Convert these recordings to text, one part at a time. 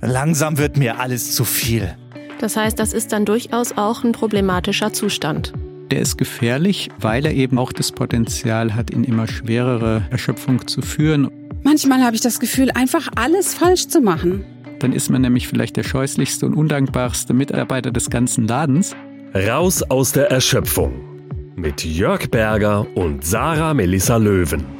Langsam wird mir alles zu viel. Das heißt, das ist dann durchaus auch ein problematischer Zustand. Der ist gefährlich, weil er eben auch das Potenzial hat, in immer schwerere Erschöpfung zu führen. Manchmal habe ich das Gefühl, einfach alles falsch zu machen. Dann ist man nämlich vielleicht der scheußlichste und undankbarste Mitarbeiter des ganzen Ladens. Raus aus der Erschöpfung mit Jörg Berger und Sarah Melissa Löwen.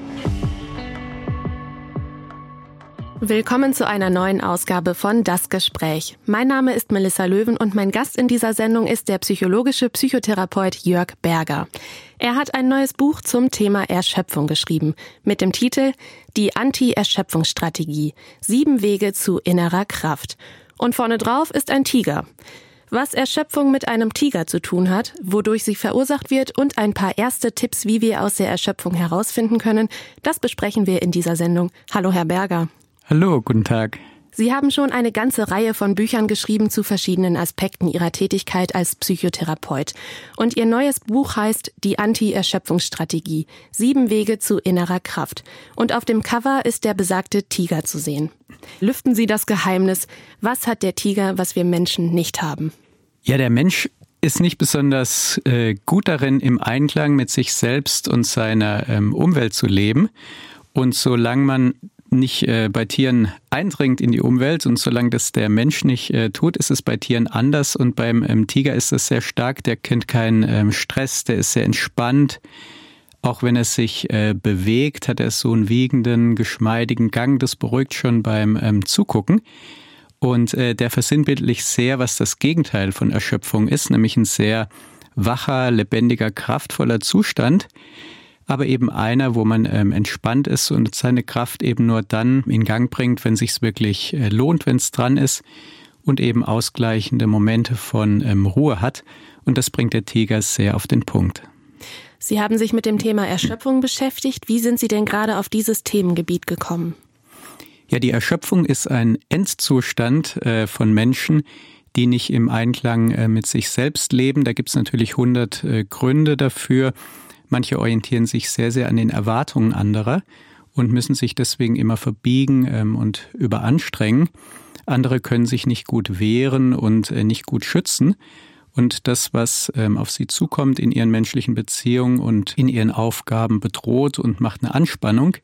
Willkommen zu einer neuen Ausgabe von Das Gespräch. Mein Name ist Melissa Löwen und mein Gast in dieser Sendung ist der psychologische Psychotherapeut Jörg Berger. Er hat ein neues Buch zum Thema Erschöpfung geschrieben mit dem Titel Die Anti-Erschöpfungsstrategie. Sieben Wege zu innerer Kraft. Und vorne drauf ist ein Tiger. Was Erschöpfung mit einem Tiger zu tun hat, wodurch sie verursacht wird und ein paar erste Tipps, wie wir aus der Erschöpfung herausfinden können, das besprechen wir in dieser Sendung. Hallo, Herr Berger. Hallo, guten Tag. Sie haben schon eine ganze Reihe von Büchern geschrieben zu verschiedenen Aspekten Ihrer Tätigkeit als Psychotherapeut. Und Ihr neues Buch heißt Die Anti-Erschöpfungsstrategie. Sieben Wege zu innerer Kraft. Und auf dem Cover ist der besagte Tiger zu sehen. Lüften Sie das Geheimnis. Was hat der Tiger, was wir Menschen nicht haben? Ja, der Mensch ist nicht besonders äh, gut darin, im Einklang mit sich selbst und seiner ähm, Umwelt zu leben. Und solange man nicht äh, bei Tieren eindringt in die Umwelt. Und solange das der Mensch nicht äh, tut, ist es bei Tieren anders. Und beim ähm, Tiger ist das sehr stark, der kennt keinen ähm, Stress, der ist sehr entspannt. Auch wenn er sich äh, bewegt, hat er so einen wiegenden, geschmeidigen Gang, das beruhigt schon beim ähm, Zugucken. Und äh, der versinnbildlich sehr, was das Gegenteil von Erschöpfung ist, nämlich ein sehr wacher, lebendiger, kraftvoller Zustand aber eben einer, wo man ähm, entspannt ist und seine Kraft eben nur dann in Gang bringt, wenn sich's wirklich äh, lohnt, wenn es dran ist und eben ausgleichende Momente von ähm, Ruhe hat. Und das bringt der Tiger sehr auf den Punkt. Sie haben sich mit dem Thema Erschöpfung beschäftigt. Wie sind Sie denn gerade auf dieses Themengebiet gekommen? Ja, die Erschöpfung ist ein Endzustand äh, von Menschen, die nicht im Einklang äh, mit sich selbst leben. Da gibt es natürlich hundert äh, Gründe dafür. Manche orientieren sich sehr, sehr an den Erwartungen anderer und müssen sich deswegen immer verbiegen ähm, und überanstrengen. Andere können sich nicht gut wehren und äh, nicht gut schützen. Und das, was ähm, auf sie zukommt in ihren menschlichen Beziehungen und in ihren Aufgaben bedroht und macht eine Anspannung.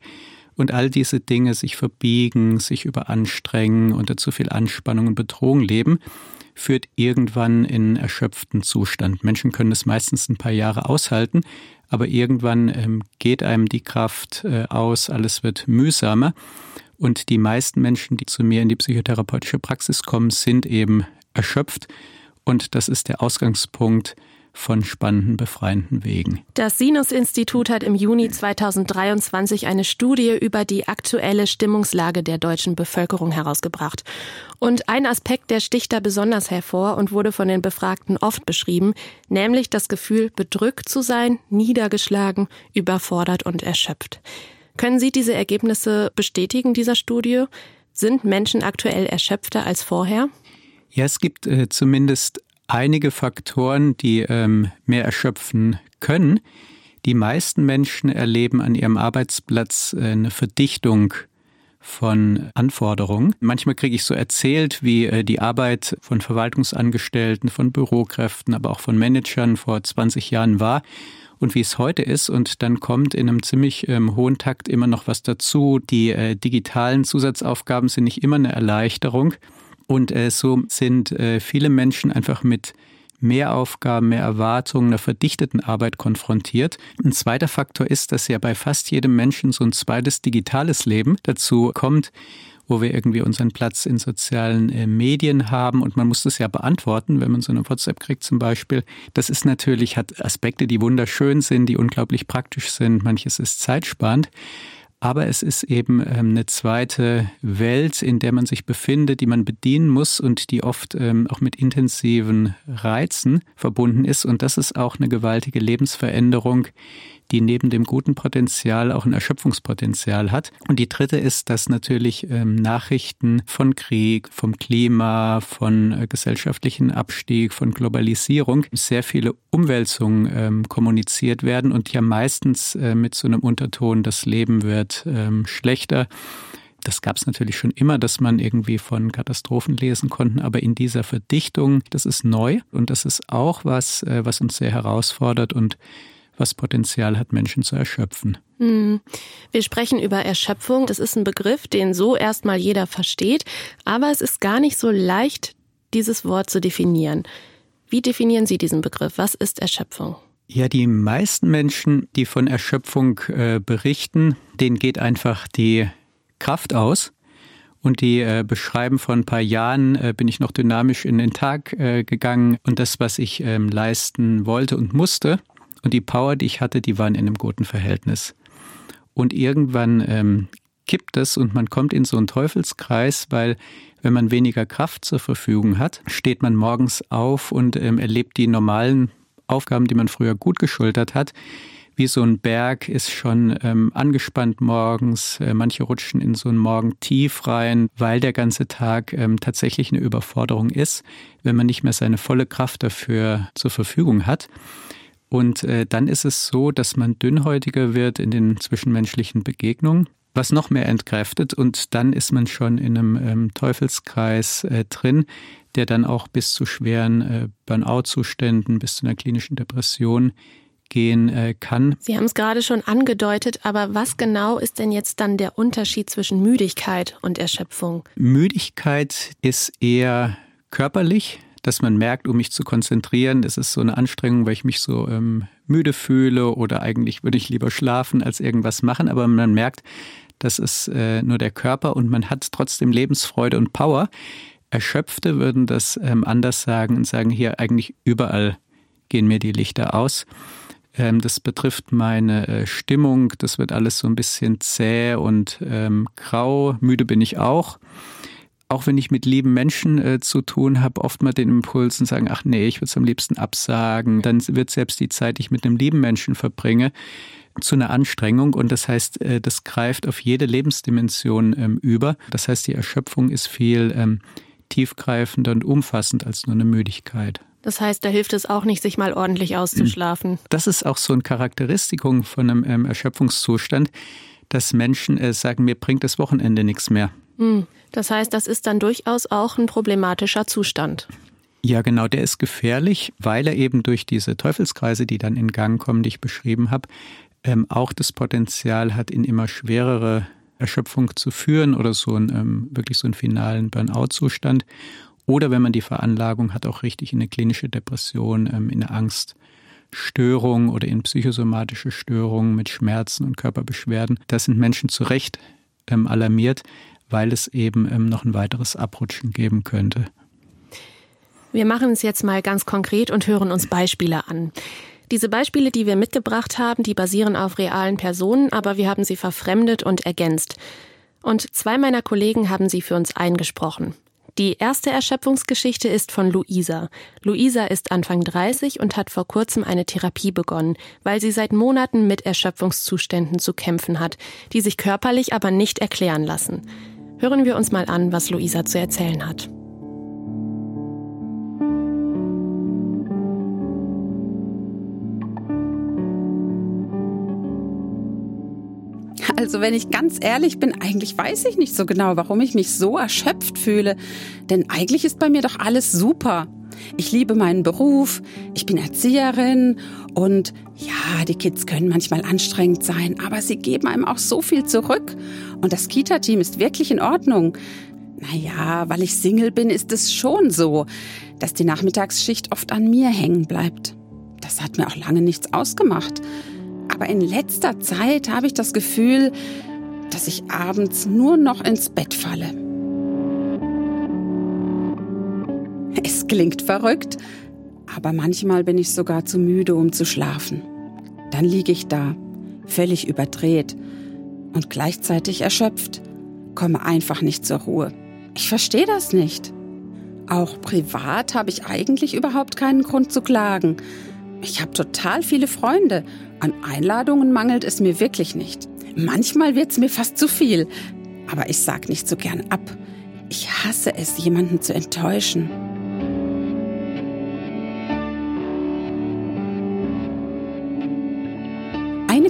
Und all diese Dinge, sich verbiegen, sich überanstrengen, unter zu viel Anspannung und Bedrohung leben, führt irgendwann in erschöpften Zustand. Menschen können es meistens ein paar Jahre aushalten, aber irgendwann ähm, geht einem die Kraft äh, aus, alles wird mühsamer. Und die meisten Menschen, die zu mir in die psychotherapeutische Praxis kommen, sind eben erschöpft. Und das ist der Ausgangspunkt von spannenden, befreienden Wegen. Das Sinus-Institut hat im Juni 2023 eine Studie über die aktuelle Stimmungslage der deutschen Bevölkerung herausgebracht. Und ein Aspekt, der sticht da besonders hervor und wurde von den Befragten oft beschrieben, nämlich das Gefühl, bedrückt zu sein, niedergeschlagen, überfordert und erschöpft. Können Sie diese Ergebnisse bestätigen dieser Studie? Sind Menschen aktuell erschöpfter als vorher? Ja, es gibt äh, zumindest einige Faktoren, die ähm, mehr erschöpfen können. Die meisten Menschen erleben an ihrem Arbeitsplatz äh, eine Verdichtung von Anforderungen. Manchmal kriege ich so erzählt, wie äh, die Arbeit von Verwaltungsangestellten, von Bürokräften, aber auch von Managern vor 20 Jahren war und wie es heute ist. Und dann kommt in einem ziemlich ähm, hohen Takt immer noch was dazu. Die äh, digitalen Zusatzaufgaben sind nicht immer eine Erleichterung. Und äh, so sind äh, viele Menschen einfach mit mehr Aufgaben, mehr Erwartungen, einer verdichteten Arbeit konfrontiert. Ein zweiter Faktor ist, dass ja bei fast jedem Menschen so ein zweites digitales Leben dazu kommt, wo wir irgendwie unseren Platz in sozialen äh, Medien haben und man muss das ja beantworten, wenn man so eine WhatsApp kriegt zum Beispiel. Das ist natürlich, hat Aspekte, die wunderschön sind, die unglaublich praktisch sind. Manches ist zeitsparend. Aber es ist eben ähm, eine zweite Welt, in der man sich befindet, die man bedienen muss und die oft ähm, auch mit intensiven Reizen verbunden ist. Und das ist auch eine gewaltige Lebensveränderung, die neben dem guten Potenzial auch ein Erschöpfungspotenzial hat. Und die dritte ist, dass natürlich ähm, Nachrichten von Krieg, vom Klima, von äh, gesellschaftlichen Abstieg, von Globalisierung sehr viele Umwälzungen ähm, kommuniziert werden und ja meistens äh, mit so einem Unterton, das Leben wird ähm, schlechter Das gab es natürlich schon immer, dass man irgendwie von Katastrophen lesen konnte, aber in dieser Verdichtung, das ist neu und das ist auch was, äh, was uns sehr herausfordert und was Potenzial hat, Menschen zu erschöpfen. Hm. Wir sprechen über Erschöpfung. Das ist ein Begriff, den so erstmal jeder versteht, aber es ist gar nicht so leicht, dieses Wort zu definieren. Wie definieren Sie diesen Begriff? Was ist Erschöpfung? Ja, die meisten Menschen, die von Erschöpfung äh, berichten, denen geht einfach die Kraft aus. Und die äh, beschreiben, vor ein paar Jahren äh, bin ich noch dynamisch in den Tag äh, gegangen und das, was ich ähm, leisten wollte und musste und die Power, die ich hatte, die waren in einem guten Verhältnis. Und irgendwann ähm, kippt es und man kommt in so einen Teufelskreis, weil wenn man weniger Kraft zur Verfügung hat, steht man morgens auf und ähm, erlebt die normalen Aufgaben, die man früher gut geschultert hat. Wie so ein Berg ist schon ähm, angespannt morgens. Äh, manche rutschen in so einen Morgen tief rein, weil der ganze Tag ähm, tatsächlich eine Überforderung ist, wenn man nicht mehr seine volle Kraft dafür zur Verfügung hat. Und äh, dann ist es so, dass man dünnhäutiger wird in den zwischenmenschlichen Begegnungen was noch mehr entkräftet und dann ist man schon in einem ähm, Teufelskreis äh, drin, der dann auch bis zu schweren äh, Burnout-Zuständen, bis zu einer klinischen Depression gehen äh, kann. Sie haben es gerade schon angedeutet, aber was genau ist denn jetzt dann der Unterschied zwischen Müdigkeit und Erschöpfung? Müdigkeit ist eher körperlich, dass man merkt, um mich zu konzentrieren, das ist so eine Anstrengung, weil ich mich so ähm, müde fühle oder eigentlich würde ich lieber schlafen als irgendwas machen, aber man merkt, das ist äh, nur der Körper und man hat trotzdem Lebensfreude und Power. Erschöpfte würden das ähm, anders sagen und sagen, hier eigentlich überall gehen mir die Lichter aus. Ähm, das betrifft meine äh, Stimmung, das wird alles so ein bisschen zäh und ähm, grau. Müde bin ich auch. Auch wenn ich mit lieben Menschen äh, zu tun habe, oft mal den Impuls und sagen, ach nee, ich würde es am liebsten absagen. Dann wird selbst die Zeit, die ich mit einem lieben Menschen verbringe, zu einer Anstrengung und das heißt, äh, das greift auf jede Lebensdimension ähm, über. Das heißt, die Erschöpfung ist viel ähm, tiefgreifender und umfassend als nur eine Müdigkeit. Das heißt, da hilft es auch nicht, sich mal ordentlich auszuschlafen. Das ist auch so ein Charakteristikum von einem ähm, Erschöpfungszustand, dass Menschen äh, sagen, mir bringt das Wochenende nichts mehr. Hm. Das heißt, das ist dann durchaus auch ein problematischer Zustand. Ja, genau, der ist gefährlich, weil er eben durch diese Teufelskreise, die dann in Gang kommen, die ich beschrieben habe, ähm, auch das Potenzial hat, in immer schwerere Erschöpfung zu führen oder so einen ähm, wirklich so einen finalen Burnout-Zustand. Oder wenn man die Veranlagung hat, auch richtig in eine klinische Depression, ähm, in eine Angststörung oder in psychosomatische Störungen mit Schmerzen und Körperbeschwerden. Da sind Menschen zu Recht ähm, alarmiert, weil es eben ähm, noch ein weiteres Abrutschen geben könnte. Wir machen es jetzt mal ganz konkret und hören uns Beispiele an. Diese Beispiele, die wir mitgebracht haben, die basieren auf realen Personen, aber wir haben sie verfremdet und ergänzt. Und zwei meiner Kollegen haben sie für uns eingesprochen. Die erste Erschöpfungsgeschichte ist von Luisa. Luisa ist Anfang 30 und hat vor kurzem eine Therapie begonnen, weil sie seit Monaten mit Erschöpfungszuständen zu kämpfen hat, die sich körperlich aber nicht erklären lassen. Hören wir uns mal an, was Luisa zu erzählen hat. Also wenn ich ganz ehrlich bin, eigentlich weiß ich nicht so genau, warum ich mich so erschöpft fühle. Denn eigentlich ist bei mir doch alles super. Ich liebe meinen Beruf, ich bin Erzieherin und ja, die Kids können manchmal anstrengend sein, aber sie geben einem auch so viel zurück. Und das Kita-Team ist wirklich in Ordnung. Naja, weil ich Single bin, ist es schon so, dass die Nachmittagsschicht oft an mir hängen bleibt. Das hat mir auch lange nichts ausgemacht. Aber in letzter Zeit habe ich das Gefühl, dass ich abends nur noch ins Bett falle. Es klingt verrückt, aber manchmal bin ich sogar zu müde, um zu schlafen. Dann liege ich da, völlig überdreht und gleichzeitig erschöpft, komme einfach nicht zur Ruhe. Ich verstehe das nicht. Auch privat habe ich eigentlich überhaupt keinen Grund zu klagen. Ich habe total viele Freunde. An Einladungen mangelt es mir wirklich nicht. Manchmal wird es mir fast zu viel. Aber ich sag nicht so gern ab. Ich hasse es, jemanden zu enttäuschen.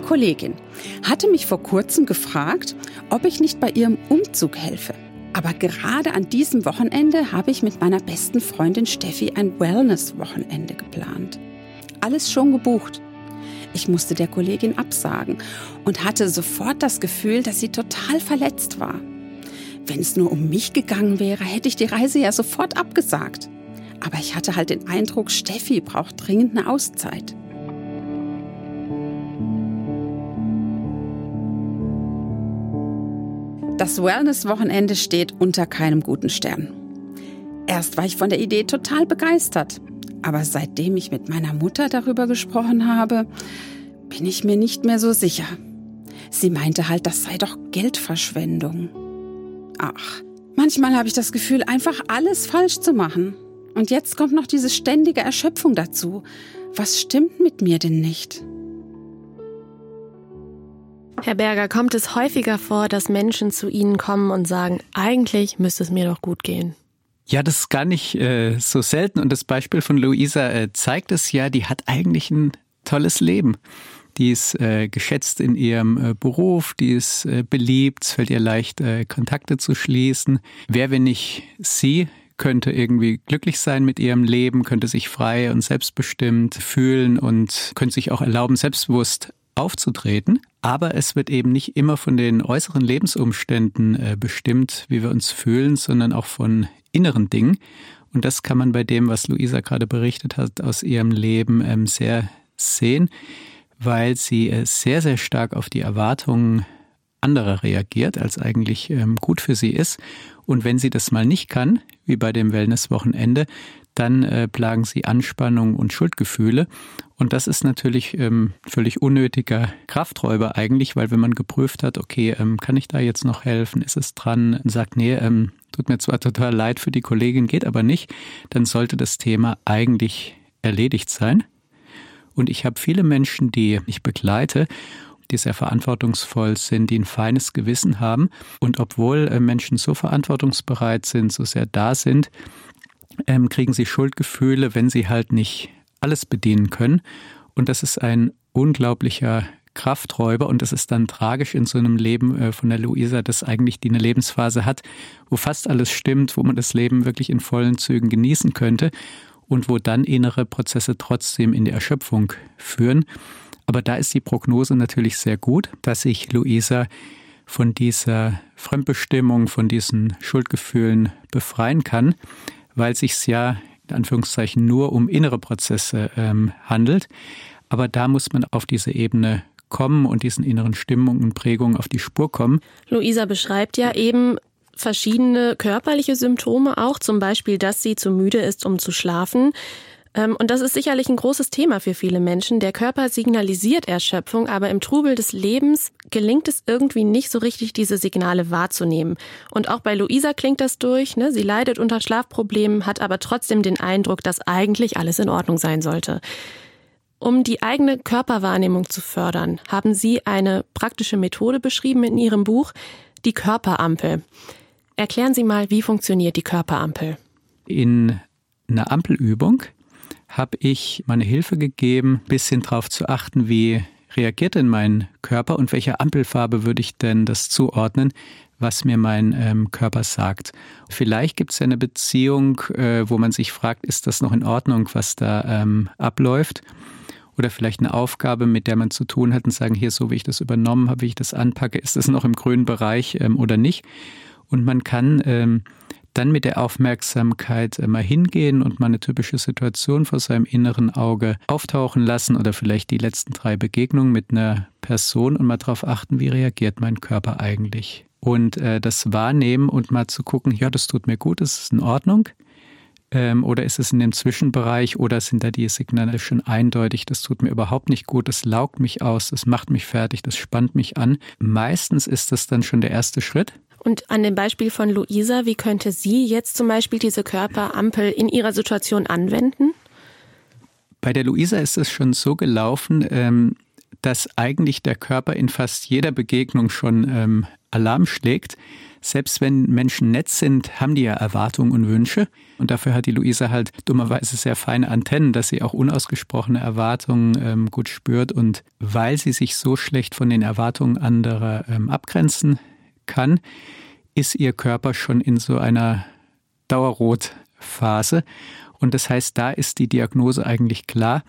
Kollegin hatte mich vor kurzem gefragt, ob ich nicht bei ihrem Umzug helfe. Aber gerade an diesem Wochenende habe ich mit meiner besten Freundin Steffi ein Wellness-Wochenende geplant. Alles schon gebucht. Ich musste der Kollegin absagen und hatte sofort das Gefühl, dass sie total verletzt war. Wenn es nur um mich gegangen wäre, hätte ich die Reise ja sofort abgesagt. Aber ich hatte halt den Eindruck, Steffi braucht dringend eine Auszeit. Das Wellness-Wochenende steht unter keinem guten Stern. Erst war ich von der Idee total begeistert, aber seitdem ich mit meiner Mutter darüber gesprochen habe, bin ich mir nicht mehr so sicher. Sie meinte halt, das sei doch Geldverschwendung. Ach, manchmal habe ich das Gefühl, einfach alles falsch zu machen. Und jetzt kommt noch diese ständige Erschöpfung dazu. Was stimmt mit mir denn nicht? Herr Berger, kommt es häufiger vor, dass Menschen zu Ihnen kommen und sagen, eigentlich müsste es mir doch gut gehen? Ja, das ist gar nicht äh, so selten. Und das Beispiel von Luisa äh, zeigt es ja, die hat eigentlich ein tolles Leben. Die ist äh, geschätzt in ihrem äh, Beruf, die ist äh, beliebt, es fällt ihr leicht, äh, Kontakte zu schließen. Wer, wenn nicht sie, könnte irgendwie glücklich sein mit ihrem Leben, könnte sich frei und selbstbestimmt fühlen und könnte sich auch erlauben, selbstbewusst aufzutreten. Aber es wird eben nicht immer von den äußeren Lebensumständen äh, bestimmt, wie wir uns fühlen, sondern auch von inneren Dingen. Und das kann man bei dem, was Luisa gerade berichtet hat, aus ihrem Leben ähm, sehr sehen, weil sie äh, sehr, sehr stark auf die Erwartungen anderer reagiert, als eigentlich ähm, gut für sie ist. Und wenn sie das mal nicht kann, wie bei dem Wellnesswochenende, dann äh, plagen sie Anspannung und Schuldgefühle. Und das ist natürlich ähm, völlig unnötiger Krafträuber eigentlich, weil wenn man geprüft hat, okay, ähm, kann ich da jetzt noch helfen, ist es dran, sagt, nee, ähm, tut mir zwar total leid für die Kollegin, geht aber nicht, dann sollte das Thema eigentlich erledigt sein. Und ich habe viele Menschen, die ich begleite, die sehr verantwortungsvoll sind, die ein feines Gewissen haben. Und obwohl äh, Menschen so verantwortungsbereit sind, so sehr da sind, ähm, kriegen sie Schuldgefühle, wenn sie halt nicht alles bedienen können. Und das ist ein unglaublicher Krafträuber und das ist dann tragisch in so einem Leben äh, von der Luisa, dass eigentlich die eine Lebensphase hat, wo fast alles stimmt, wo man das Leben wirklich in vollen Zügen genießen könnte und wo dann innere Prozesse trotzdem in die Erschöpfung führen. Aber da ist die Prognose natürlich sehr gut, dass sich Luisa von dieser Fremdbestimmung, von diesen Schuldgefühlen befreien kann weil es sich ja in Anführungszeichen nur um innere Prozesse ähm, handelt. Aber da muss man auf diese Ebene kommen und diesen inneren Stimmungen und Prägungen auf die Spur kommen. Luisa beschreibt ja eben verschiedene körperliche Symptome auch, zum Beispiel, dass sie zu müde ist, um zu schlafen. Ähm, und das ist sicherlich ein großes Thema für viele Menschen. Der Körper signalisiert Erschöpfung, aber im Trubel des Lebens gelingt es irgendwie nicht so richtig, diese Signale wahrzunehmen. Und auch bei Luisa klingt das durch. Ne? Sie leidet unter Schlafproblemen, hat aber trotzdem den Eindruck, dass eigentlich alles in Ordnung sein sollte. Um die eigene Körperwahrnehmung zu fördern, haben Sie eine praktische Methode beschrieben in Ihrem Buch, die Körperampel. Erklären Sie mal, wie funktioniert die Körperampel? In einer Ampelübung habe ich meine Hilfe gegeben, ein bisschen darauf zu achten, wie reagiert denn mein Körper und welcher Ampelfarbe würde ich denn das zuordnen, was mir mein ähm, Körper sagt. Vielleicht gibt es ja eine Beziehung, äh, wo man sich fragt, ist das noch in Ordnung, was da ähm, abläuft? Oder vielleicht eine Aufgabe, mit der man zu tun hat und sagen, hier, so wie ich das übernommen habe, wie ich das anpacke, ist das noch im grünen Bereich ähm, oder nicht? Und man kann ähm, dann mit der Aufmerksamkeit mal hingehen und mal eine typische Situation vor seinem inneren Auge auftauchen lassen oder vielleicht die letzten drei Begegnungen mit einer Person und mal darauf achten, wie reagiert mein Körper eigentlich. Und äh, das wahrnehmen und mal zu gucken, ja, das tut mir gut, das ist in Ordnung. Ähm, oder ist es in dem Zwischenbereich oder sind da die Signale schon eindeutig, das tut mir überhaupt nicht gut, das laugt mich aus, das macht mich fertig, das spannt mich an. Meistens ist das dann schon der erste Schritt. Und an dem Beispiel von Luisa, wie könnte sie jetzt zum Beispiel diese Körperampel in ihrer Situation anwenden? Bei der Luisa ist es schon so gelaufen, ähm, dass eigentlich der Körper in fast jeder Begegnung schon ähm, Alarm schlägt. selbst wenn Menschen nett sind, haben die ja Erwartungen und Wünsche. Und dafür hat die Luisa halt dummerweise sehr feine Antennen, dass sie auch unausgesprochene Erwartungen ähm, gut spürt. Und weil sie sich so schlecht von den Erwartungen anderer ähm, abgrenzen kann, ist ihr Körper schon in so einer Dauerrotphase. Und das heißt, da ist die Diagnose eigentlich klar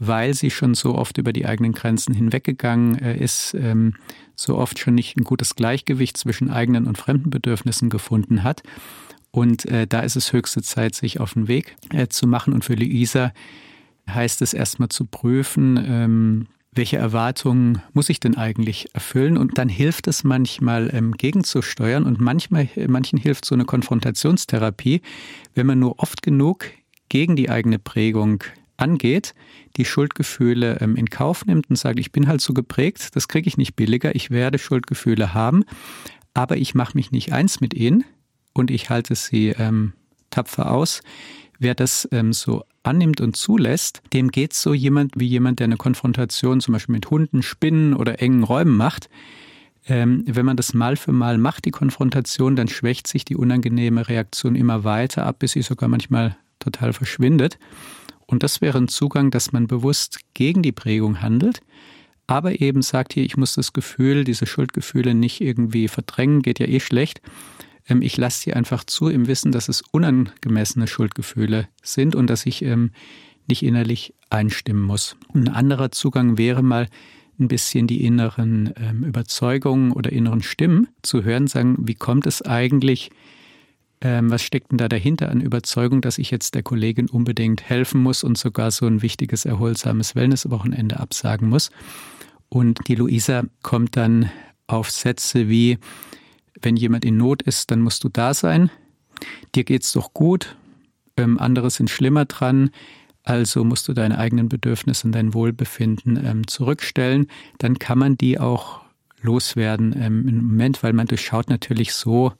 weil sie schon so oft über die eigenen Grenzen hinweggegangen äh, ist, ähm, so oft schon nicht ein gutes Gleichgewicht zwischen eigenen und fremden Bedürfnissen gefunden hat. Und äh, da ist es höchste Zeit, sich auf den Weg äh, zu machen. Und für Luisa heißt es erstmal zu prüfen, ähm, welche Erwartungen muss ich denn eigentlich erfüllen? Und dann hilft es manchmal ähm, gegenzusteuern und manchmal, manchen hilft so eine Konfrontationstherapie, wenn man nur oft genug gegen die eigene Prägung angeht, die Schuldgefühle ähm, in Kauf nimmt und sagt, ich bin halt so geprägt, das kriege ich nicht billiger, ich werde Schuldgefühle haben, aber ich mache mich nicht eins mit ihnen und ich halte sie ähm, tapfer aus. Wer das ähm, so annimmt und zulässt, dem geht so jemand wie jemand, der eine Konfrontation zum Beispiel mit Hunden, Spinnen oder engen Räumen macht. Ähm, wenn man das mal für mal macht, die Konfrontation, dann schwächt sich die unangenehme Reaktion immer weiter ab, bis sie sogar manchmal total verschwindet. Und das wäre ein Zugang, dass man bewusst gegen die Prägung handelt, aber eben sagt hier, ich muss das Gefühl, diese Schuldgefühle nicht irgendwie verdrängen, geht ja eh schlecht. Ähm, ich lasse sie einfach zu im Wissen, dass es unangemessene Schuldgefühle sind und dass ich ähm, nicht innerlich einstimmen muss. Ein anderer Zugang wäre mal ein bisschen die inneren ähm, Überzeugungen oder inneren Stimmen zu hören, sagen, wie kommt es eigentlich, ähm, was steckt denn da dahinter an Überzeugung, dass ich jetzt der Kollegin unbedingt helfen muss und sogar so ein wichtiges, erholsames Wellnesswochenende absagen muss? Und die Luisa kommt dann auf Sätze wie, wenn jemand in Not ist, dann musst du da sein. Dir geht's doch gut. Ähm, andere sind schlimmer dran. Also musst du deine eigenen Bedürfnisse und dein Wohlbefinden ähm, zurückstellen. Dann kann man die auch loswerden ähm, im Moment, weil man durchschaut natürlich so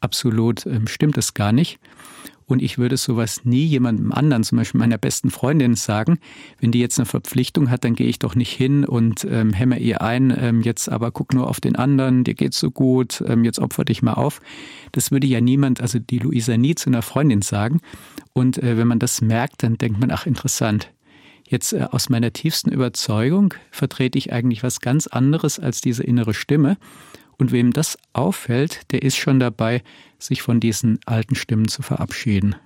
absolut ähm, stimmt es gar nicht. Und ich würde sowas nie jemandem anderen, zum Beispiel meiner besten Freundin, sagen. Wenn die jetzt eine Verpflichtung hat, dann gehe ich doch nicht hin und ähm, hämmer ihr ein, ähm, jetzt aber guck nur auf den anderen, dir geht's so gut, ähm, jetzt opfer dich mal auf. Das würde ja niemand, also die Luisa nie zu einer Freundin sagen. Und äh, wenn man das merkt, dann denkt man, ach interessant. Jetzt äh, aus meiner tiefsten Überzeugung vertrete ich eigentlich was ganz anderes als diese innere Stimme. Und wem das auffällt, der ist schon dabei, sich von diesen alten Stimmen zu verabschieden.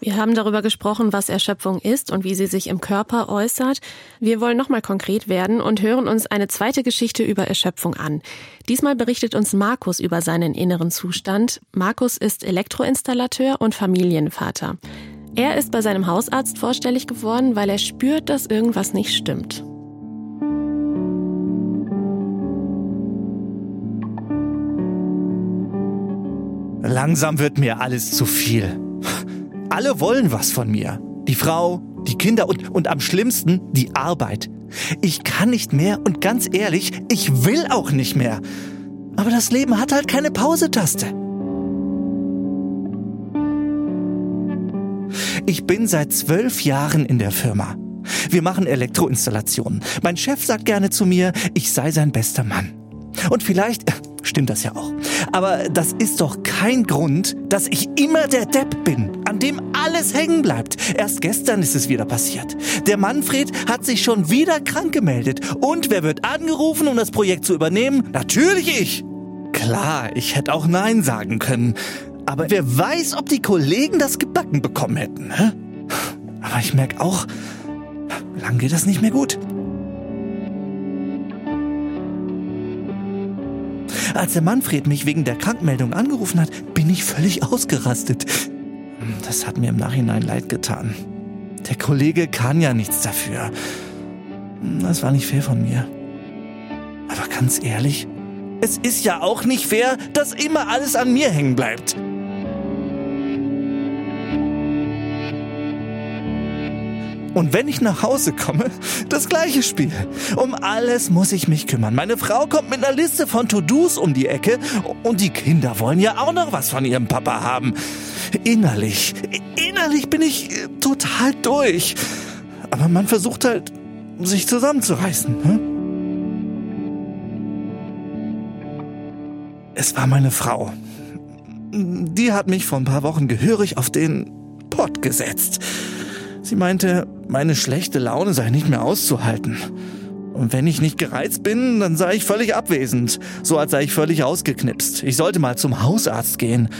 Wir haben darüber gesprochen, was Erschöpfung ist und wie sie sich im Körper äußert. Wir wollen nochmal konkret werden und hören uns eine zweite Geschichte über Erschöpfung an. Diesmal berichtet uns Markus über seinen inneren Zustand. Markus ist Elektroinstallateur und Familienvater. Er ist bei seinem Hausarzt vorstellig geworden, weil er spürt, dass irgendwas nicht stimmt. Langsam wird mir alles zu viel. Alle wollen was von mir. Die Frau, die Kinder und, und am schlimmsten die Arbeit. Ich kann nicht mehr und ganz ehrlich, ich will auch nicht mehr. Aber das Leben hat halt keine Pausetaste. Ich bin seit zwölf Jahren in der Firma. Wir machen Elektroinstallationen. Mein Chef sagt gerne zu mir, ich sei sein bester Mann. Und vielleicht stimmt das ja auch. Aber das ist doch kein Grund, dass ich immer der Depp bin, an dem alles hängen bleibt. Erst gestern ist es wieder passiert. Der Manfred hat sich schon wieder krank gemeldet. Und wer wird angerufen, um das Projekt zu übernehmen? Natürlich ich. Klar, ich hätte auch Nein sagen können. Aber wer weiß, ob die Kollegen das gebacken bekommen hätten. Ne? Aber ich merke auch, lang geht das nicht mehr gut. Als der Manfred mich wegen der Krankmeldung angerufen hat, bin ich völlig ausgerastet. Das hat mir im Nachhinein leid getan. Der Kollege kann ja nichts dafür. Das war nicht fair von mir. Aber ganz ehrlich, es ist ja auch nicht fair, dass immer alles an mir hängen bleibt. Und wenn ich nach Hause komme, das gleiche Spiel. Um alles muss ich mich kümmern. Meine Frau kommt mit einer Liste von To-Dos um die Ecke und die Kinder wollen ja auch noch was von ihrem Papa haben. Innerlich, innerlich bin ich äh, total durch. Aber man versucht halt, sich zusammenzureißen. Hm? Es war meine Frau. Die hat mich vor ein paar Wochen gehörig auf den Pott gesetzt. Sie meinte, meine schlechte Laune sei nicht mehr auszuhalten. Und wenn ich nicht gereizt bin, dann sei ich völlig abwesend, so als sei ich völlig ausgeknipst. Ich sollte mal zum Hausarzt gehen.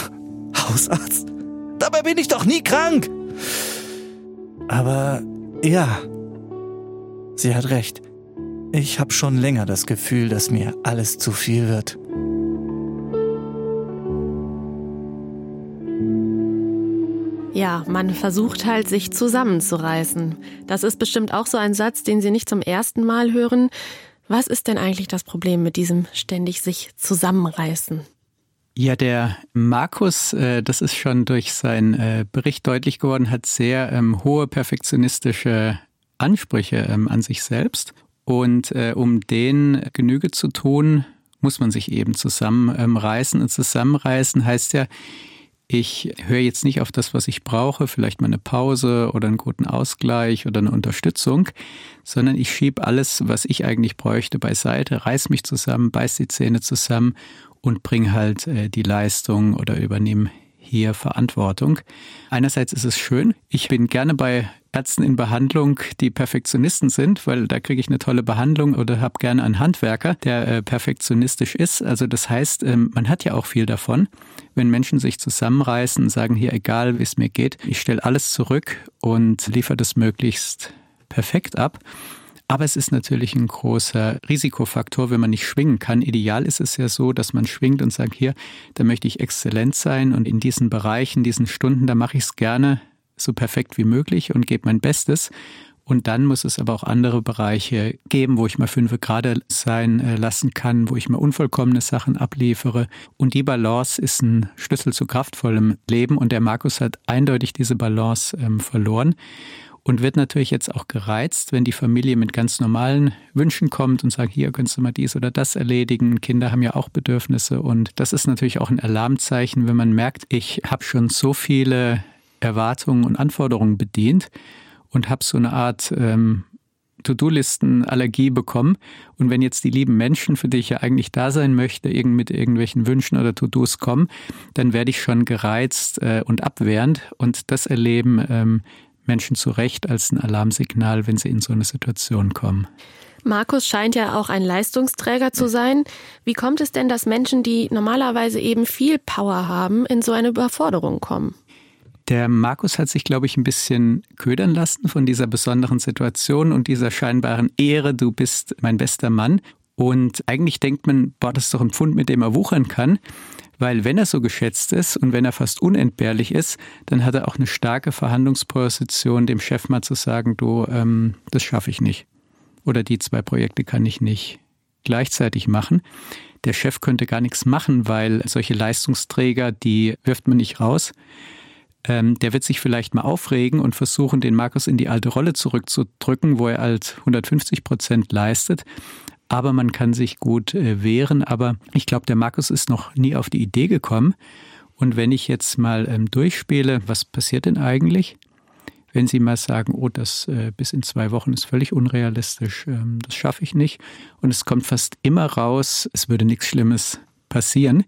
Hausarzt? Dabei bin ich doch nie krank. Aber ja, sie hat recht. Ich habe schon länger das Gefühl, dass mir alles zu viel wird. Ja, man versucht halt, sich zusammenzureißen. Das ist bestimmt auch so ein Satz, den Sie nicht zum ersten Mal hören. Was ist denn eigentlich das Problem mit diesem ständig sich zusammenreißen? Ja, der Markus, äh, das ist schon durch seinen äh, Bericht deutlich geworden, hat sehr ähm, hohe perfektionistische Ansprüche ähm, an sich selbst. Und äh, um denen Genüge zu tun, muss man sich eben zusammenreißen. Und zusammenreißen heißt ja, ich höre jetzt nicht auf das, was ich brauche, vielleicht mal eine Pause oder einen guten Ausgleich oder eine Unterstützung, sondern ich schiebe alles, was ich eigentlich bräuchte, beiseite, reiß mich zusammen, beiß die Zähne zusammen und bring halt äh, die Leistung oder übernehme hier Verantwortung. Einerseits ist es schön. Ich bin gerne bei Ärzten in Behandlung, die Perfektionisten sind, weil da kriege ich eine tolle Behandlung oder habe gerne einen Handwerker, der äh, perfektionistisch ist. Also das heißt, ähm, man hat ja auch viel davon, wenn Menschen sich zusammenreißen und sagen, hier egal, wie es mir geht, ich stelle alles zurück und liefere das möglichst perfekt ab. Aber es ist natürlich ein großer Risikofaktor, wenn man nicht schwingen kann. Ideal ist es ja so, dass man schwingt und sagt, hier, da möchte ich exzellent sein und in diesen Bereichen, diesen Stunden, da mache ich es gerne so perfekt wie möglich und gebe mein Bestes. Und dann muss es aber auch andere Bereiche geben, wo ich mal fünf gerade sein äh, lassen kann, wo ich mal unvollkommene Sachen abliefere. Und die Balance ist ein Schlüssel zu kraftvollem Leben. Und der Markus hat eindeutig diese Balance ähm, verloren und wird natürlich jetzt auch gereizt, wenn die Familie mit ganz normalen Wünschen kommt und sagt, hier könntest du mal dies oder das erledigen. Kinder haben ja auch Bedürfnisse und das ist natürlich auch ein Alarmzeichen, wenn man merkt, ich habe schon so viele Erwartungen und Anforderungen bedient und habe so eine Art ähm, To-Do-Listen-Allergie bekommen. Und wenn jetzt die lieben Menschen, für die ich ja eigentlich da sein möchte, irgend mit irgendwelchen Wünschen oder To-Dos kommen, dann werde ich schon gereizt äh, und abwehrend. Und das erleben ähm, Menschen zu Recht als ein Alarmsignal, wenn sie in so eine Situation kommen. Markus scheint ja auch ein Leistungsträger zu sein. Wie kommt es denn, dass Menschen, die normalerweise eben viel Power haben, in so eine Überforderung kommen? Der Markus hat sich, glaube ich, ein bisschen ködern lassen von dieser besonderen Situation und dieser scheinbaren Ehre, du bist mein bester Mann. Und eigentlich denkt man, boah, das ist doch ein Pfund, mit dem er wuchern kann. Weil wenn er so geschätzt ist und wenn er fast unentbehrlich ist, dann hat er auch eine starke Verhandlungsposition, dem Chef mal zu sagen, du, ähm, das schaffe ich nicht. Oder die zwei Projekte kann ich nicht gleichzeitig machen. Der Chef könnte gar nichts machen, weil solche Leistungsträger, die wirft man nicht raus. Ähm, der wird sich vielleicht mal aufregen und versuchen, den Markus in die alte Rolle zurückzudrücken, wo er halt 150 Prozent leistet aber man kann sich gut äh, wehren. Aber ich glaube, der Markus ist noch nie auf die Idee gekommen. Und wenn ich jetzt mal ähm, durchspiele, was passiert denn eigentlich? Wenn Sie mal sagen, oh, das äh, bis in zwei Wochen ist völlig unrealistisch, ähm, das schaffe ich nicht. Und es kommt fast immer raus, es würde nichts Schlimmes passieren.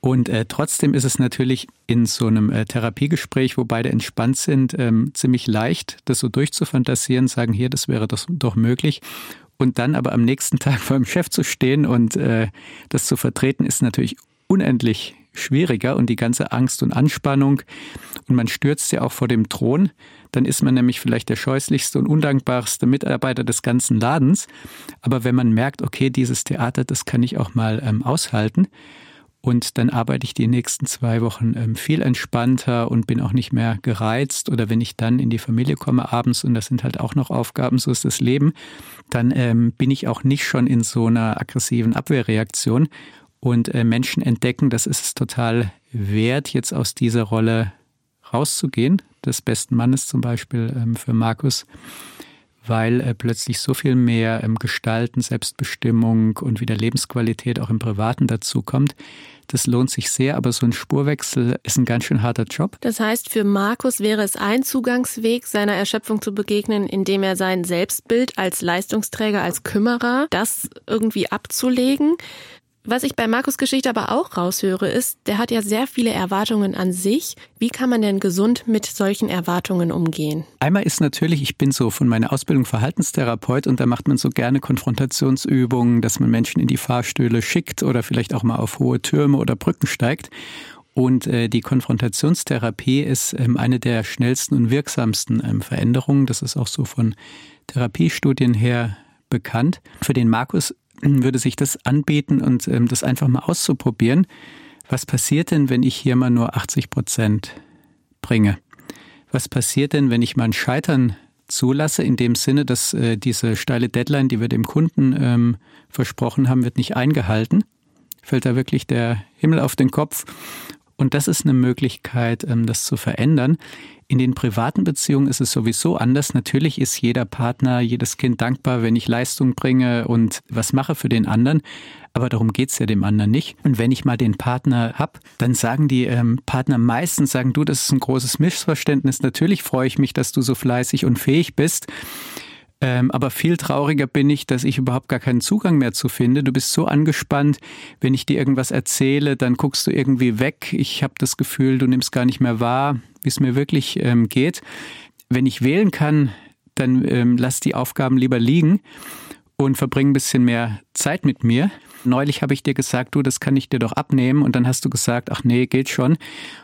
Und äh, trotzdem ist es natürlich in so einem äh, Therapiegespräch, wo beide entspannt sind, ähm, ziemlich leicht, das so durchzufantasieren, sagen, hier, das wäre das doch möglich. Und dann aber am nächsten Tag vor dem Chef zu stehen und äh, das zu vertreten, ist natürlich unendlich schwieriger und die ganze Angst und Anspannung. Und man stürzt ja auch vor dem Thron. Dann ist man nämlich vielleicht der scheußlichste und undankbarste Mitarbeiter des ganzen Ladens. Aber wenn man merkt, okay, dieses Theater, das kann ich auch mal ähm, aushalten, und dann arbeite ich die nächsten zwei Wochen ähm, viel entspannter und bin auch nicht mehr gereizt. Oder wenn ich dann in die Familie komme abends, und das sind halt auch noch Aufgaben, so ist das Leben, dann ähm, bin ich auch nicht schon in so einer aggressiven Abwehrreaktion. Und äh, Menschen entdecken, das ist es total wert, jetzt aus dieser Rolle rauszugehen, des besten Mannes zum Beispiel ähm, für Markus weil äh, plötzlich so viel mehr ähm, Gestalten, Selbstbestimmung und wieder Lebensqualität auch im Privaten dazu kommt. Das lohnt sich sehr, aber so ein Spurwechsel ist ein ganz schön harter Job. Das heißt, für Markus wäre es ein Zugangsweg, seiner Erschöpfung zu begegnen, indem er sein Selbstbild als Leistungsträger, als Kümmerer, das irgendwie abzulegen. Was ich bei Markus Geschichte aber auch raushöre, ist, der hat ja sehr viele Erwartungen an sich. Wie kann man denn gesund mit solchen Erwartungen umgehen? Einmal ist natürlich, ich bin so von meiner Ausbildung Verhaltenstherapeut und da macht man so gerne Konfrontationsübungen, dass man Menschen in die Fahrstühle schickt oder vielleicht auch mal auf hohe Türme oder Brücken steigt. Und äh, die Konfrontationstherapie ist ähm, eine der schnellsten und wirksamsten ähm, Veränderungen. Das ist auch so von Therapiestudien her bekannt. Für den Markus würde sich das anbieten und ähm, das einfach mal auszuprobieren. Was passiert denn, wenn ich hier mal nur 80 Prozent bringe? Was passiert denn, wenn ich mal ein Scheitern zulasse, in dem Sinne, dass äh, diese steile Deadline, die wir dem Kunden ähm, versprochen haben, wird nicht eingehalten? Fällt da wirklich der Himmel auf den Kopf? Und das ist eine Möglichkeit, ähm, das zu verändern. In den privaten Beziehungen ist es sowieso anders. Natürlich ist jeder Partner, jedes Kind dankbar, wenn ich Leistung bringe und was mache für den anderen. Aber darum geht's ja dem anderen nicht. Und wenn ich mal den Partner hab, dann sagen die ähm, Partner meistens, sagen du, das ist ein großes Missverständnis. Natürlich freue ich mich, dass du so fleißig und fähig bist. Ähm, aber viel trauriger bin ich, dass ich überhaupt gar keinen Zugang mehr zu finde. Du bist so angespannt, wenn ich dir irgendwas erzähle, dann guckst du irgendwie weg. Ich habe das Gefühl, du nimmst gar nicht mehr wahr, wie es mir wirklich ähm, geht. Wenn ich wählen kann, dann ähm, lass die Aufgaben lieber liegen und verbring ein bisschen mehr Zeit mit mir. Neulich habe ich dir gesagt, du, das kann ich dir doch abnehmen. Und dann hast du gesagt, ach nee, geht schon.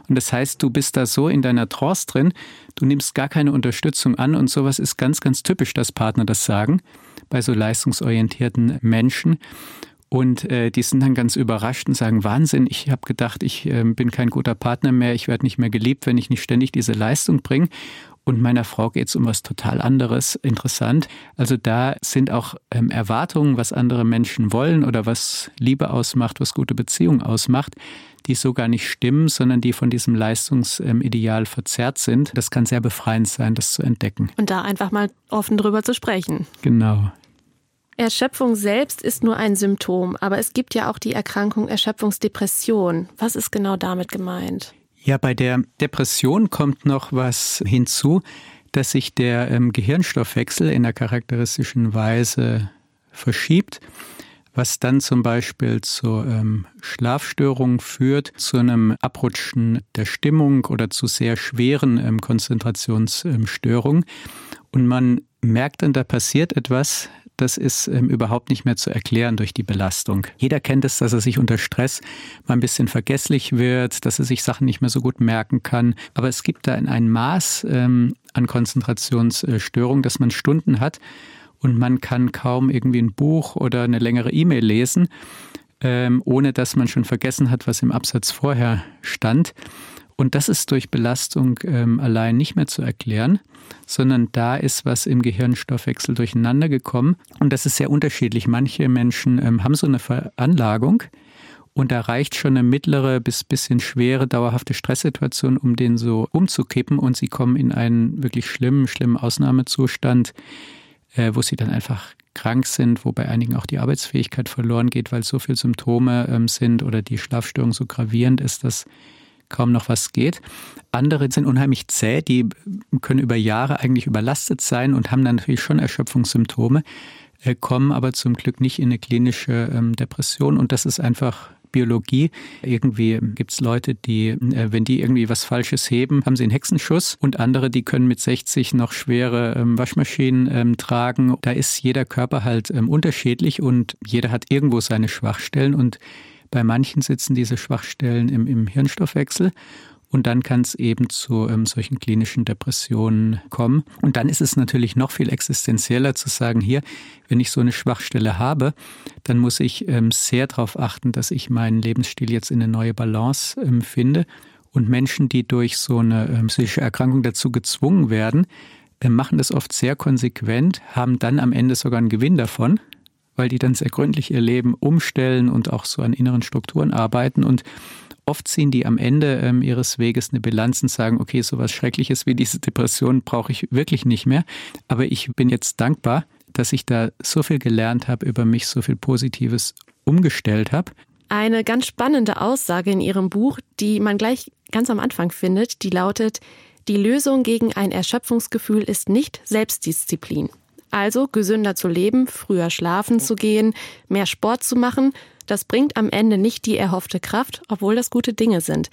Und das heißt, du bist da so in deiner Trance drin, du nimmst gar keine Unterstützung an. Und sowas ist ganz, ganz typisch, dass Partner das sagen bei so leistungsorientierten Menschen. Und äh, die sind dann ganz überrascht und sagen, Wahnsinn, ich habe gedacht, ich äh, bin kein guter Partner mehr, ich werde nicht mehr geliebt, wenn ich nicht ständig diese Leistung bringe. Und meiner Frau geht es um was total anderes. Interessant. Also da sind auch ähm, Erwartungen, was andere Menschen wollen oder was Liebe ausmacht, was gute Beziehung ausmacht, die so gar nicht stimmen, sondern die von diesem Leistungsideal ähm, verzerrt sind. Das kann sehr befreiend sein, das zu entdecken. Und da einfach mal offen drüber zu sprechen. Genau. Erschöpfung selbst ist nur ein Symptom, aber es gibt ja auch die Erkrankung Erschöpfungsdepression. Was ist genau damit gemeint? Ja, bei der Depression kommt noch was hinzu, dass sich der ähm, Gehirnstoffwechsel in der charakteristischen Weise verschiebt, was dann zum Beispiel zu ähm, Schlafstörungen führt, zu einem Abrutschen der Stimmung oder zu sehr schweren ähm, Konzentrationsstörungen. Und man merkt dann, da passiert etwas, das ist ähm, überhaupt nicht mehr zu erklären durch die Belastung. Jeder kennt es, dass er sich unter Stress mal ein bisschen vergesslich wird, dass er sich Sachen nicht mehr so gut merken kann. Aber es gibt da ein Maß ähm, an Konzentrationsstörung, dass man Stunden hat und man kann kaum irgendwie ein Buch oder eine längere E-Mail lesen, ähm, ohne dass man schon vergessen hat, was im Absatz vorher stand. Und das ist durch Belastung ähm, allein nicht mehr zu erklären, sondern da ist was im Gehirnstoffwechsel durcheinander gekommen. Und das ist sehr unterschiedlich. Manche Menschen ähm, haben so eine Veranlagung und da reicht schon eine mittlere bis bisschen schwere, dauerhafte Stresssituation, um den so umzukippen und sie kommen in einen wirklich schlimmen, schlimmen Ausnahmezustand, äh, wo sie dann einfach krank sind, wo bei einigen auch die Arbeitsfähigkeit verloren geht, weil so viele Symptome ähm, sind oder die Schlafstörung so gravierend ist, dass kaum noch was geht. Andere sind unheimlich zäh, die können über Jahre eigentlich überlastet sein und haben dann natürlich schon Erschöpfungssymptome, äh, kommen aber zum Glück nicht in eine klinische ähm, Depression und das ist einfach Biologie. Irgendwie gibt es Leute, die, äh, wenn die irgendwie was Falsches heben, haben sie einen Hexenschuss und andere, die können mit 60 noch schwere ähm, Waschmaschinen ähm, tragen. Da ist jeder Körper halt unterschiedlich und jeder hat irgendwo seine Schwachstellen und bei manchen sitzen diese Schwachstellen im, im Hirnstoffwechsel. Und dann kann es eben zu ähm, solchen klinischen Depressionen kommen. Und dann ist es natürlich noch viel existenzieller zu sagen, hier, wenn ich so eine Schwachstelle habe, dann muss ich ähm, sehr darauf achten, dass ich meinen Lebensstil jetzt in eine neue Balance ähm, finde. Und Menschen, die durch so eine ähm, psychische Erkrankung dazu gezwungen werden, äh, machen das oft sehr konsequent, haben dann am Ende sogar einen Gewinn davon, weil die dann sehr gründlich ihr Leben umstellen und auch so an inneren Strukturen arbeiten und Oft ziehen die am Ende ähm, ihres Weges eine Bilanz und sagen, okay, so was Schreckliches wie diese Depression brauche ich wirklich nicht mehr. Aber ich bin jetzt dankbar, dass ich da so viel gelernt habe, über mich so viel Positives umgestellt habe. Eine ganz spannende Aussage in Ihrem Buch, die man gleich ganz am Anfang findet, die lautet, die Lösung gegen ein Erschöpfungsgefühl ist nicht Selbstdisziplin. Also gesünder zu leben, früher schlafen zu gehen, mehr Sport zu machen, Das bringt am Ende nicht die erhoffte Kraft, obwohl das gute Dinge sind.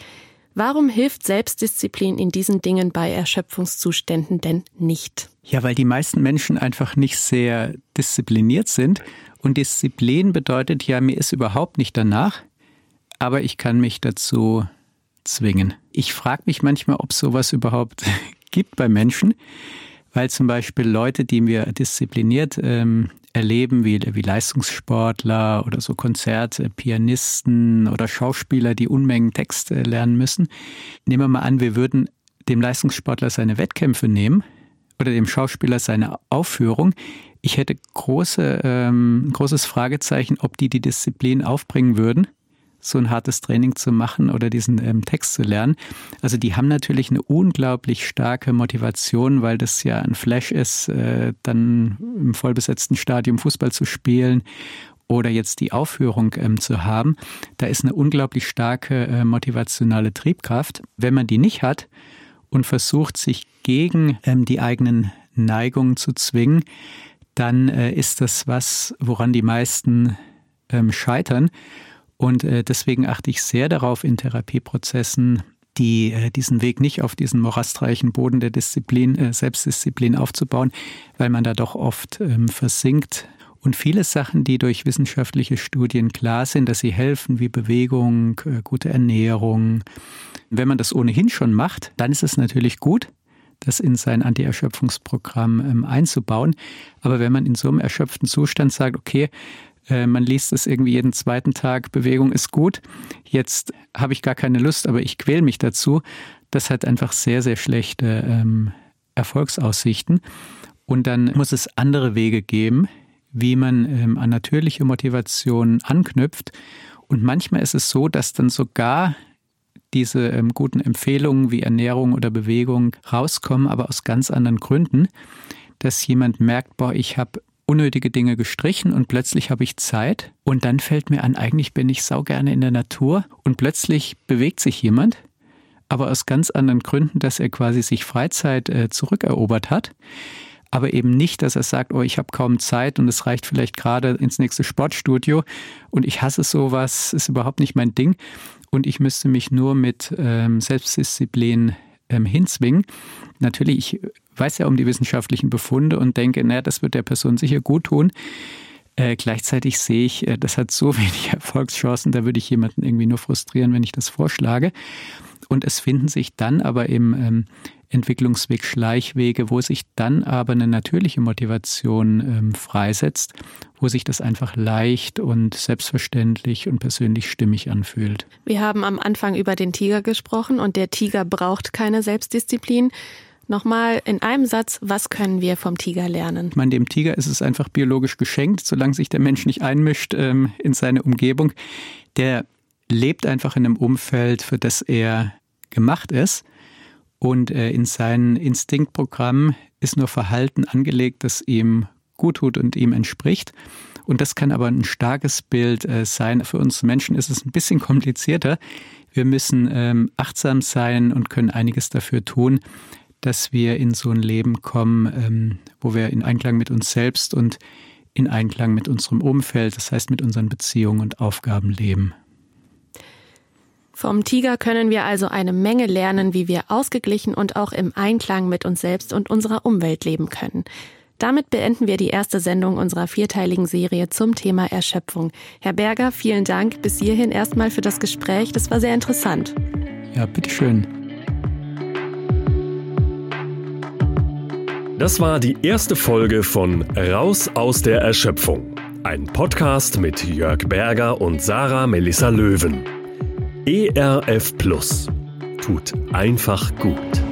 Warum hilft Selbstdisziplin in diesen Dingen bei Erschöpfungszuständen denn nicht? Ja, weil die meisten Menschen einfach nicht sehr diszipliniert sind. Und Disziplin bedeutet ja, mir ist überhaupt nicht danach, aber ich kann mich dazu zwingen. Ich frage mich manchmal, ob sowas überhaupt gibt bei Menschen, weil zum Beispiel Leute, die wir diszipliniert ähm, erleben, wie, wie Leistungssportler oder so Konzertpianisten oder Schauspieler, die Unmengen Text äh, lernen müssen. Nehmen wir mal an, wir würden dem Leistungssportler seine Wettkämpfe nehmen oder dem Schauspieler seine Aufführung. Ich hätte große, ähm, großes Fragezeichen, ob die die Disziplin aufbringen würden so ein hartes Training zu machen oder diesen ähm, Text zu lernen. Also die haben natürlich eine unglaublich starke Motivation, weil das ja ein Flash ist, äh, dann im vollbesetzten Stadium Fußball zu spielen oder jetzt die Aufführung ähm, zu haben. Da ist eine unglaublich starke äh, motivationale Triebkraft. Wenn man die nicht hat und versucht, sich gegen ähm, die eigenen Neigungen zu zwingen, dann äh, ist das was, woran die meisten ähm, scheitern. Und äh, deswegen achte ich sehr darauf in Therapieprozessen, die äh, diesen Weg nicht auf diesen morastreichen Boden der Disziplin, äh, Selbstdisziplin aufzubauen, weil man da doch oft ähm, versinkt. Und viele Sachen, die durch wissenschaftliche Studien klar sind, dass sie helfen, wie Bewegung, gute Ernährung. Wenn man das ohnehin schon macht, dann ist es natürlich gut, das in sein Anti-Erschöpfungsprogramm ähm, einzubauen. Aber wenn man in so einem erschöpften Zustand sagt, okay, äh, man liest es irgendwie jeden zweiten Tag, Bewegung ist gut. Jetzt habe ich gar keine Lust, aber ich quäle mich dazu. Das hat einfach sehr, sehr schlechte ähm, Erfolgsaussichten. Und dann muss es andere Wege geben, wie man ähm, an natürliche Motivation anknüpft. Und manchmal ist es so, dass dann sogar diese ähm, guten Empfehlungen wie Ernährung oder Bewegung rauskommen, aber aus ganz anderen Gründen, dass jemand merkt, boah, ich habe unnötige Dinge gestrichen und plötzlich habe ich Zeit und dann fällt mir an, eigentlich bin ich sau gerne in der Natur und plötzlich bewegt sich jemand, aber aus ganz anderen Gründen, dass er quasi sich Freizeit äh, zurückerobert hat. Aber eben nicht, dass er sagt, oh, ich habe kaum Zeit und es reicht vielleicht gerade ins nächste Sportstudio und ich hasse sowas, ist überhaupt nicht mein Ding und ich müsste mich nur mit ähm, Selbstdisziplin ähm, hinzwingen. Natürlich, ich weiß ja um die wissenschaftlichen Befunde und denke, naja, das wird der Person sicher gut tun. Äh, gleichzeitig sehe ich, äh, das hat so wenig Erfolgschancen, da würde ich jemanden irgendwie nur frustrieren, wenn ich das vorschlage. Und es finden sich dann aber im ähm, Entwicklungsweg Schleichwege, wo sich dann aber eine natürliche Motivation ähm, freisetzt, wo sich das einfach leicht und selbstverständlich und persönlich stimmig anfühlt. Wir haben am Anfang über den Tiger gesprochen und der Tiger braucht keine Selbstdisziplin. Nochmal in einem Satz, was können wir vom Tiger lernen? Ich meine, dem Tiger ist es einfach biologisch geschenkt, solange sich der Mensch nicht einmischt ähm, in seine Umgebung. Der lebt einfach in einem Umfeld, für das er gemacht ist. Und äh, in sein Instinktprogramm ist nur Verhalten angelegt, das ihm gut tut und ihm entspricht. Und das kann aber ein starkes Bild äh, sein. Für uns Menschen ist es ein bisschen komplizierter. Wir müssen ähm, achtsam sein und können einiges dafür tun, dass wir in so ein Leben kommen, ähm, wo wir in Einklang mit uns selbst und in Einklang mit unserem Umfeld, das heißt mit unseren Beziehungen und Aufgaben leben. Vom Tiger können wir also eine Menge lernen, wie wir ausgeglichen und auch im Einklang mit uns selbst und unserer Umwelt leben können. Damit beenden wir die erste Sendung unserer vierteiligen Serie zum Thema Erschöpfung. Herr Berger, vielen Dank bis hierhin erstmal für das Gespräch. Das war sehr interessant. Ja, bitteschön. Das war die erste Folge von Raus aus der Erschöpfung. Ein Podcast mit Jörg Berger und Sarah Melissa Löwen. ERF Plus. Tut einfach gut.